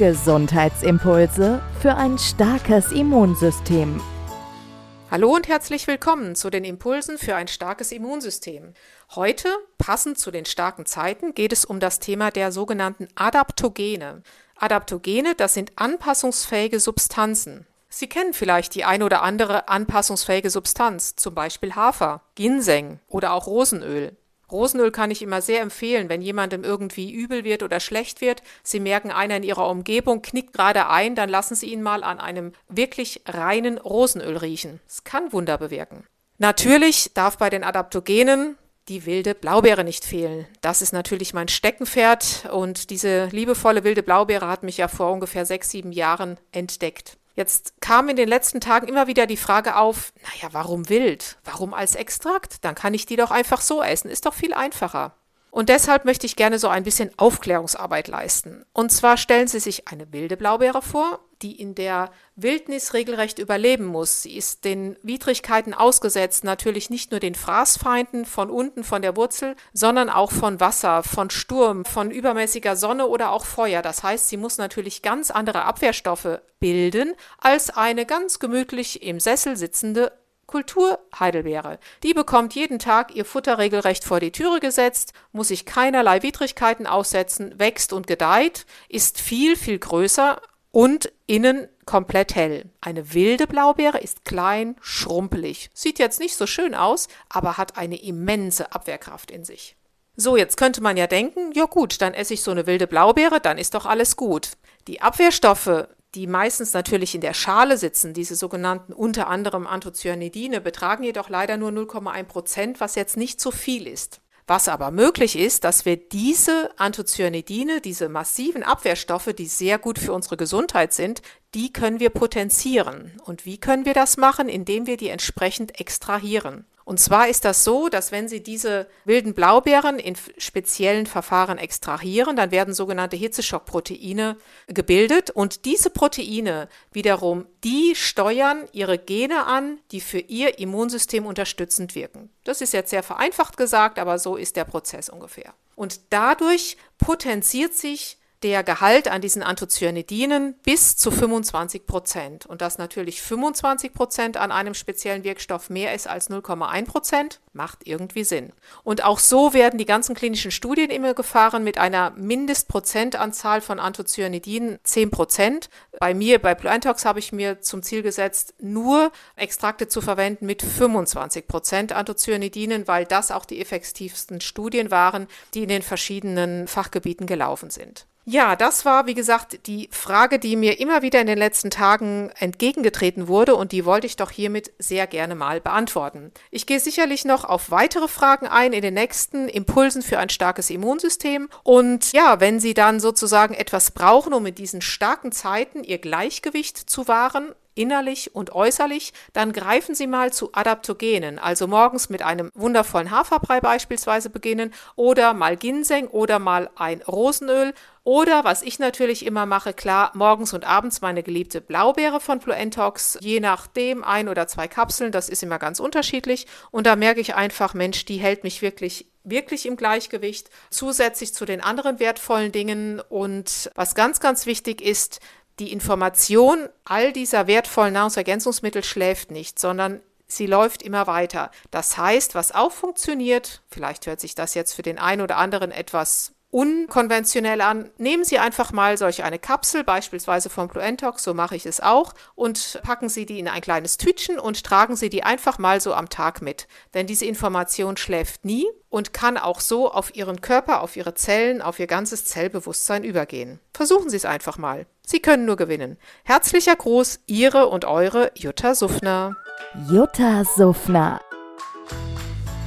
Gesundheitsimpulse für ein starkes Immunsystem. Hallo und herzlich willkommen zu den Impulsen für ein starkes Immunsystem. Heute, passend zu den starken Zeiten, geht es um das Thema der sogenannten Adaptogene. Adaptogene, das sind anpassungsfähige Substanzen. Sie kennen vielleicht die ein oder andere anpassungsfähige Substanz, zum Beispiel Hafer, Ginseng oder auch Rosenöl. Rosenöl kann ich immer sehr empfehlen, wenn jemandem irgendwie übel wird oder schlecht wird. Sie merken, einer in Ihrer Umgebung knickt gerade ein, dann lassen Sie ihn mal an einem wirklich reinen Rosenöl riechen. Es kann Wunder bewirken. Natürlich darf bei den Adaptogenen die wilde Blaubeere nicht fehlen. Das ist natürlich mein Steckenpferd und diese liebevolle wilde Blaubeere hat mich ja vor ungefähr sechs, sieben Jahren entdeckt. Jetzt kam in den letzten Tagen immer wieder die Frage auf, naja, warum wild? Warum als Extrakt? Dann kann ich die doch einfach so essen, ist doch viel einfacher. Und deshalb möchte ich gerne so ein bisschen Aufklärungsarbeit leisten. Und zwar stellen Sie sich eine wilde Blaubeere vor, die in der Wildnis regelrecht überleben muss. Sie ist den Widrigkeiten ausgesetzt, natürlich nicht nur den Fraßfeinden von unten von der Wurzel, sondern auch von Wasser, von Sturm, von übermäßiger Sonne oder auch Feuer. Das heißt, sie muss natürlich ganz andere Abwehrstoffe bilden als eine ganz gemütlich im Sessel sitzende Kulturheidelbeere. Die bekommt jeden Tag ihr Futter regelrecht vor die Türe gesetzt, muss sich keinerlei Widrigkeiten aussetzen, wächst und gedeiht, ist viel, viel größer und innen komplett hell. Eine wilde Blaubeere ist klein, schrumpelig, sieht jetzt nicht so schön aus, aber hat eine immense Abwehrkraft in sich. So, jetzt könnte man ja denken, ja gut, dann esse ich so eine wilde Blaubeere, dann ist doch alles gut. Die Abwehrstoffe, die meistens natürlich in der Schale sitzen, diese sogenannten unter anderem Anthocyanidine, betragen jedoch leider nur 0,1 Prozent, was jetzt nicht so viel ist. Was aber möglich ist, dass wir diese Anthocyanidine, diese massiven Abwehrstoffe, die sehr gut für unsere Gesundheit sind, die können wir potenzieren. Und wie können wir das machen? Indem wir die entsprechend extrahieren. Und zwar ist das so, dass wenn Sie diese wilden Blaubeeren in speziellen Verfahren extrahieren, dann werden sogenannte Hitzeschockproteine gebildet und diese Proteine wiederum, die steuern ihre Gene an, die für ihr Immunsystem unterstützend wirken. Das ist jetzt sehr vereinfacht gesagt, aber so ist der Prozess ungefähr. Und dadurch potenziert sich der Gehalt an diesen Anthocyanidinen bis zu 25 Prozent. Und dass natürlich 25 Prozent an einem speziellen Wirkstoff mehr ist als 0,1 Prozent, macht irgendwie Sinn. Und auch so werden die ganzen klinischen Studien immer gefahren mit einer Mindestprozentanzahl von Anthocyanidinen 10 Prozent. Bei mir, bei Plantox, habe ich mir zum Ziel gesetzt, nur Extrakte zu verwenden mit 25 Prozent Anthocyanidinen, weil das auch die effektivsten Studien waren, die in den verschiedenen Fachgebieten gelaufen sind. Ja, das war, wie gesagt, die Frage, die mir immer wieder in den letzten Tagen entgegengetreten wurde und die wollte ich doch hiermit sehr gerne mal beantworten. Ich gehe sicherlich noch auf weitere Fragen ein in den nächsten Impulsen für ein starkes Immunsystem. Und ja, wenn Sie dann sozusagen etwas brauchen, um in diesen starken Zeiten Ihr Gleichgewicht zu wahren, innerlich und äußerlich, dann greifen Sie mal zu Adaptogenen, also morgens mit einem wundervollen Haferbrei beispielsweise beginnen oder mal Ginseng oder mal ein Rosenöl oder was ich natürlich immer mache, klar, morgens und abends meine geliebte Blaubeere von Fluentox, je nachdem ein oder zwei Kapseln, das ist immer ganz unterschiedlich und da merke ich einfach, Mensch, die hält mich wirklich wirklich im Gleichgewicht, zusätzlich zu den anderen wertvollen Dingen. Und was ganz, ganz wichtig ist, die Information all dieser wertvollen Nahrungsergänzungsmittel schläft nicht, sondern sie läuft immer weiter. Das heißt, was auch funktioniert, vielleicht hört sich das jetzt für den einen oder anderen etwas unkonventionell an. Nehmen Sie einfach mal solch eine Kapsel, beispielsweise vom Bluentox, so mache ich es auch, und packen Sie die in ein kleines Tütchen und tragen Sie die einfach mal so am Tag mit. Denn diese Information schläft nie und kann auch so auf Ihren Körper, auf Ihre Zellen, auf Ihr ganzes Zellbewusstsein übergehen. Versuchen Sie es einfach mal. Sie können nur gewinnen. Herzlicher Gruß, Ihre und eure Jutta Suffner. Jutta Suffner.